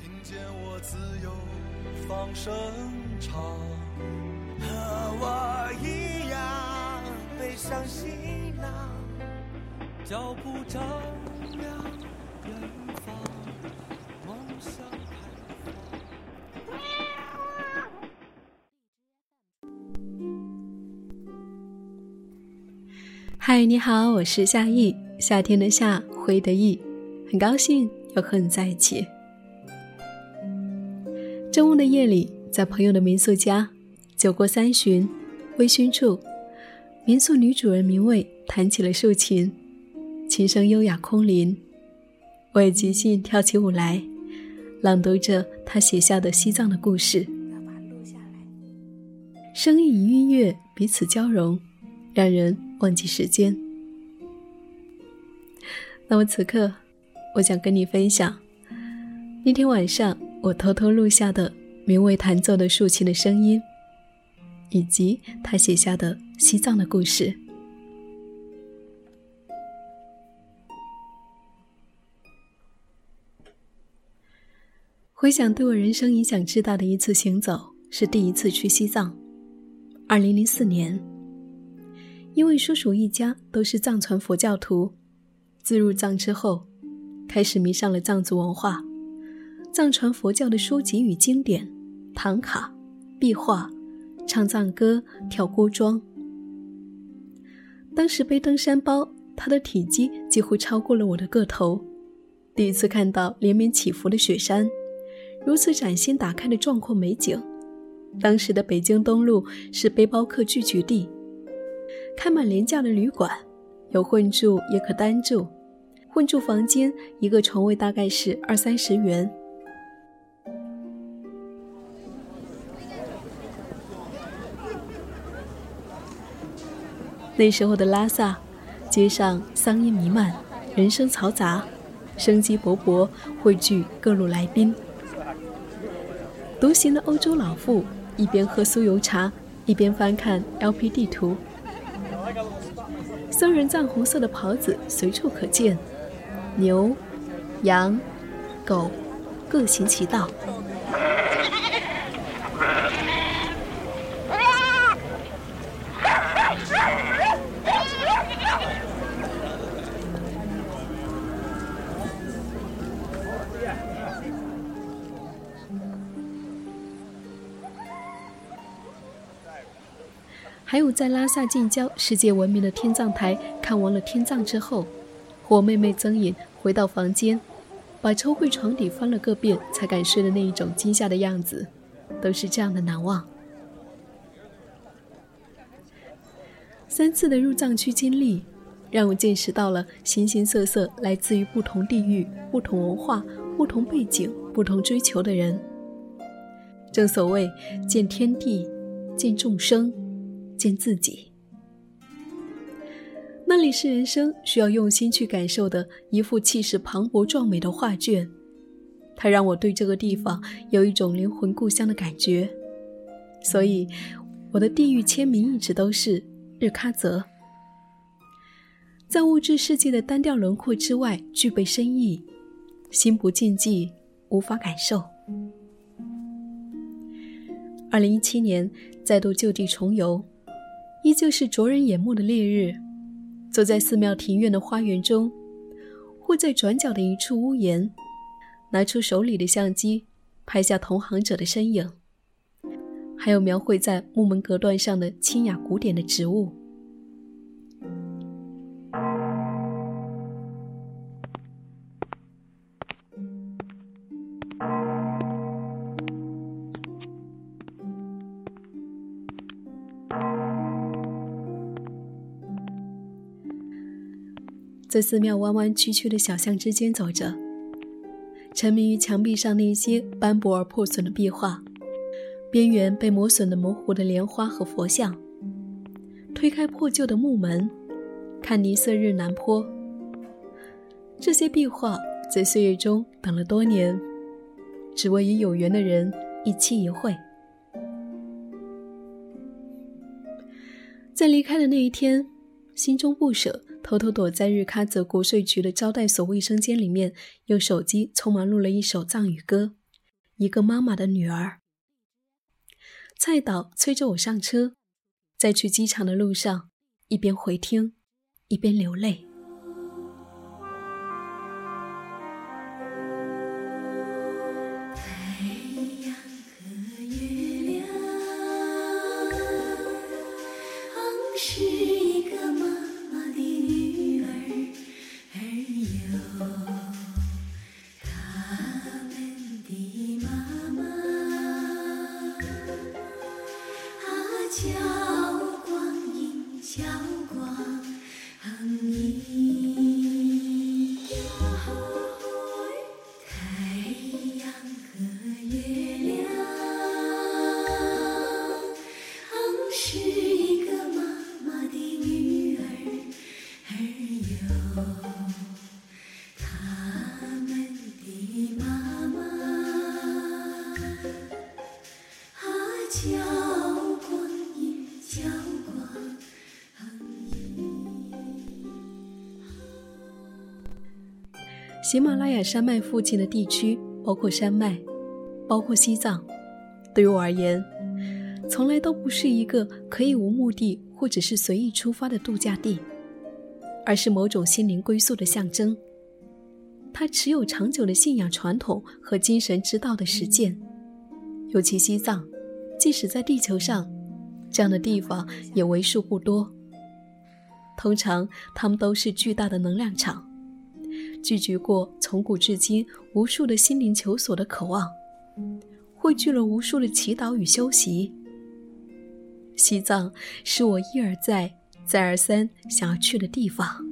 听见我自由放声唱，和我一样背上行囊，脚步丈量远方，梦想。嗨，你好，我是夏意，夏天的夏，灰的意，很高兴又和你在一起。的夜里，在朋友的民宿家，酒过三巡，微醺处，民宿女主人明卫弹起了竖琴，琴声优雅空灵，我也即兴跳起舞来，朗读着她写下的西藏的故事。声音与音乐彼此交融，让人忘记时间。那么此刻，我想跟你分享那天晚上我偷偷录下的名为弹奏的竖琴的声音，以及他写下的西藏的故事。回想对我人生影响之大的一次行走，是第一次去西藏。二零零四年，因为叔叔一家都是藏传佛教徒，自入藏之后，开始迷上了藏族文化、藏传佛教的书籍与经典、唐卡、壁画、唱藏歌、跳锅庄。当时背登山包，它的体积几乎超过了我的个头。第一次看到连绵起伏的雪山，如此崭新打开的壮阔美景。当时的北京东路是背包客聚集地，开满廉价的旅馆，有混住也可单住，混住房间一个床位大概是二三十元。那时候的拉萨，街上桑烟弥漫，人声嘈杂，生机勃勃，汇聚各路来宾。独行的欧洲老妇一边喝酥油茶，一边翻看 LP 地图。僧人藏红色的袍子随处可见，牛、羊、狗各行其道。还有在拉萨近郊世界闻名的天葬台看完了天葬之后，我妹妹曾颖回到房间，把抽屉床底翻了个遍才敢睡的那一种惊吓的样子，都是这样的难忘。三次的入藏区经历，让我见识到了形形色色来自于不同地域、不同文化、不同背景、不同追求的人。正所谓见天地，见众生。见自己，那里是人生需要用心去感受的一幅气势磅礴壮美的画卷，它让我对这个地方有一种灵魂故乡的感觉，所以我的地域签名一直都是日喀则。在物质世界的单调轮廓之外，具备深意，心不禁寂，无法感受。二零一七年再度就地重游。依旧是灼人眼目的烈日，坐在寺庙庭院的花园中，或在转角的一处屋檐，拿出手里的相机，拍下同行者的身影，还有描绘在木门隔断上的清雅古典的植物。在寺庙弯弯曲曲的小巷之间走着，沉迷于墙壁上那些斑驳而破损的壁画，边缘被磨损的模糊的莲花和佛像。推开破旧的木门，看尼色日南坡。这些壁画在岁月中等了多年，只为与有缘的人一期一会。在离开的那一天，心中不舍，偷偷躲在日喀则国税局的招待所卫生间里面，用手机匆忙录了一首藏语歌，《一个妈妈的女儿》。蔡导催着我上车。在去机场的路上，一边回听，一边流泪。喜马拉雅山脉附近的地区，包括山脉，包括西藏，对于我而言，从来都不是一个可以无目的或者是随意出发的度假地，而是某种心灵归宿的象征。它持有长久的信仰传统和精神之道的实践。尤其西藏，即使在地球上，这样的地方也为数不多。通常，它们都是巨大的能量场。拒绝过从古至今无数的心灵求索的渴望，汇聚了无数的祈祷与修习。西藏是我一而再、再而三想要去的地方。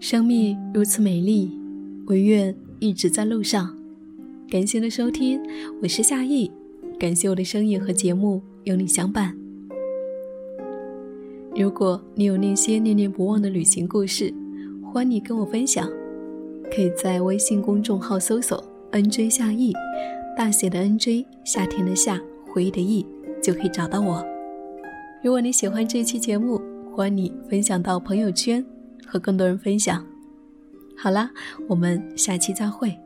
生命如此美丽，唯愿一直在路上。感谢你的收听，我是夏意，感谢我的声音和节目有你相伴。如果你有那些念念不忘的旅行故事，欢迎你跟我分享，可以在微信公众号搜索 “nj 夏意”，大写的 “nj”，夏天的夏，回忆的忆，就可以找到我。如果你喜欢这期节目，欢迎你分享到朋友圈。和更多人分享。好啦，我们下期再会。